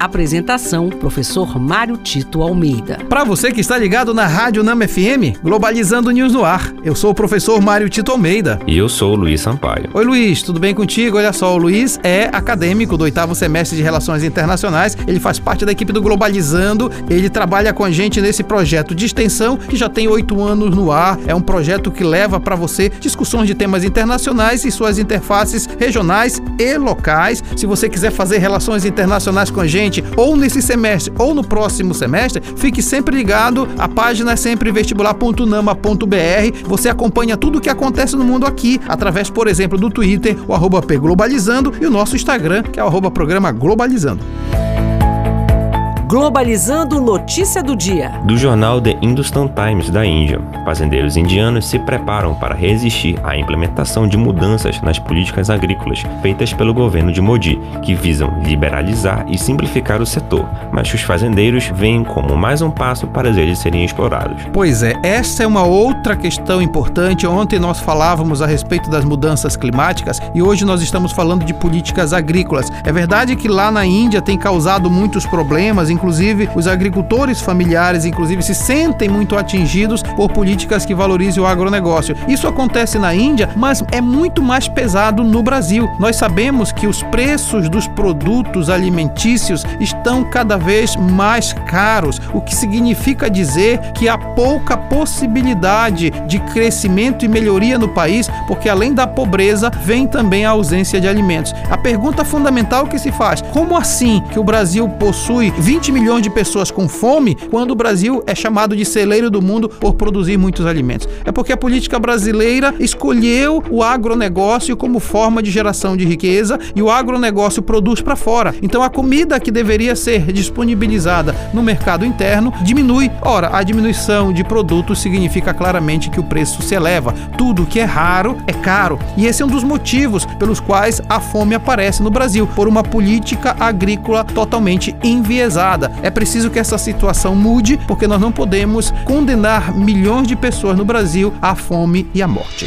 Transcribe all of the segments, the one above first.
Apresentação: Professor Mário Tito Almeida. Para você que está ligado na Rádio Nama FM, Globalizando News no ar. Eu sou o professor Mário Tito Almeida. E eu sou o Luiz Sampaio. Oi, Luiz, tudo bem contigo? Olha só, o Luiz é acadêmico do oitavo semestre de Relações Internacionais. Ele faz parte da equipe do Globalizando. Ele trabalha com a gente nesse projeto de extensão que já tem oito anos no ar. É um projeto que leva para você discussões de temas internacionais e suas interfaces regionais e locais. Se você quiser fazer relações internacionais com a gente, ou nesse semestre ou no próximo semestre, fique sempre ligado. A página é sempre vestibular.nama.br. Você acompanha tudo o que acontece no mundo aqui, através, por exemplo, do Twitter, o arroba Globalizando, e o nosso Instagram, que é o arroba programa Globalizando. Globalizando notícia do dia. Do jornal The Hindustan Times da Índia. Fazendeiros indianos se preparam para resistir à implementação de mudanças nas políticas agrícolas feitas pelo governo de Modi, que visam liberalizar e simplificar o setor, mas os fazendeiros veem como mais um passo para eles serem explorados. Pois é, essa é uma outra questão importante. Ontem nós falávamos a respeito das mudanças climáticas e hoje nós estamos falando de políticas agrícolas. É verdade que lá na Índia tem causado muitos problemas, inclusive os agricultores familiares, inclusive, se sentem muito atingidos por políticas que valorizem o agronegócio. Isso acontece na Índia, mas é muito mais pesado no Brasil. Nós sabemos que os preços dos produtos alimentícios estão cada vez mais caros, o que significa dizer que há pouca possibilidade de crescimento e melhoria no país, porque além da pobreza, vem também a ausência de alimentos. A pergunta fundamental que se faz: como assim que o Brasil possui 20 20 milhões de pessoas com fome quando o Brasil é chamado de celeiro do mundo por produzir muitos alimentos. É porque a política brasileira escolheu o agronegócio como forma de geração de riqueza e o agronegócio produz para fora. Então a comida que deveria ser disponibilizada no mercado interno diminui. Ora, a diminuição de produtos significa claramente que o preço se eleva. Tudo que é raro é caro. E esse é um dos motivos pelos quais a fome aparece no Brasil, por uma política agrícola totalmente enviesada é preciso que essa situação mude, porque nós não podemos condenar milhões de pessoas no Brasil à fome e à morte.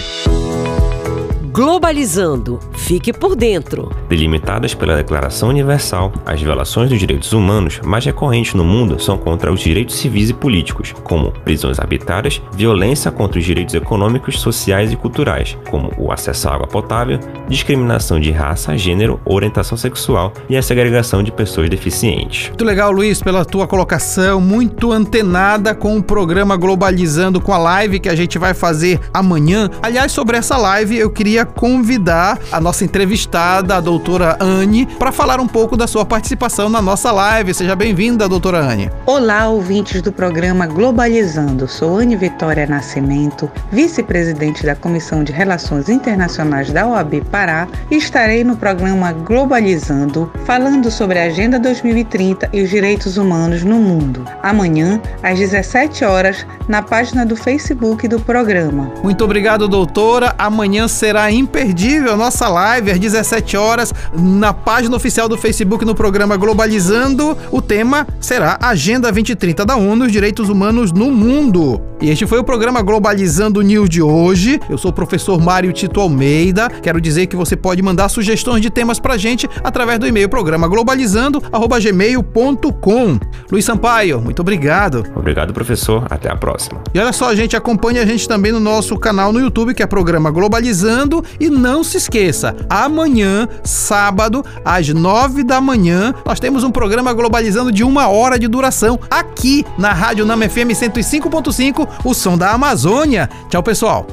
Globalizando. Fique por dentro. Delimitadas pela Declaração Universal, as violações dos direitos humanos mais recorrentes no mundo são contra os direitos civis e políticos, como prisões arbitrárias, violência contra os direitos econômicos, sociais e culturais, como o acesso à água potável, discriminação de raça, gênero, orientação sexual e a segregação de pessoas deficientes. Muito legal, Luiz, pela tua colocação, muito antenada com o programa Globalizando, com a live que a gente vai fazer amanhã. Aliás, sobre essa live, eu queria convidar a nossa entrevistada, a doutora Anne, para falar um pouco da sua participação na nossa live. Seja bem-vinda, doutora Anne. Olá, ouvintes do programa Globalizando. Sou Anne Vitória Nascimento, vice-presidente da Comissão de Relações Internacionais da OAB Pará, e estarei no programa Globalizando, falando sobre a Agenda 2030 e os direitos humanos no mundo. Amanhã, às 17 horas, na página do Facebook do programa. Muito obrigado, doutora. Amanhã será imperdível nossa live às 17 horas na página oficial do Facebook no programa Globalizando. O tema será Agenda 2030 da ONU, os direitos humanos no mundo. E este foi o programa Globalizando News de hoje. Eu sou o professor Mário Tito Almeida. Quero dizer que você pode mandar sugestões de temas pra gente através do e-mail programa globalizando@gmail.com. Luiz Sampaio, muito obrigado. Obrigado, professor. Até a próxima. E olha só, gente, acompanhe a gente também no nosso canal no YouTube, que é programa Globalizando, e não se esqueça, amanhã, sábado, às nove da manhã, nós temos um programa Globalizando de uma hora de duração aqui na Rádio Nama FM 105.5 o som da Amazônia. Tchau, pessoal.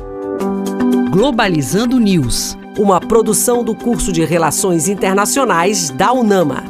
Globalizando News, uma produção do curso de Relações Internacionais da UNAMA.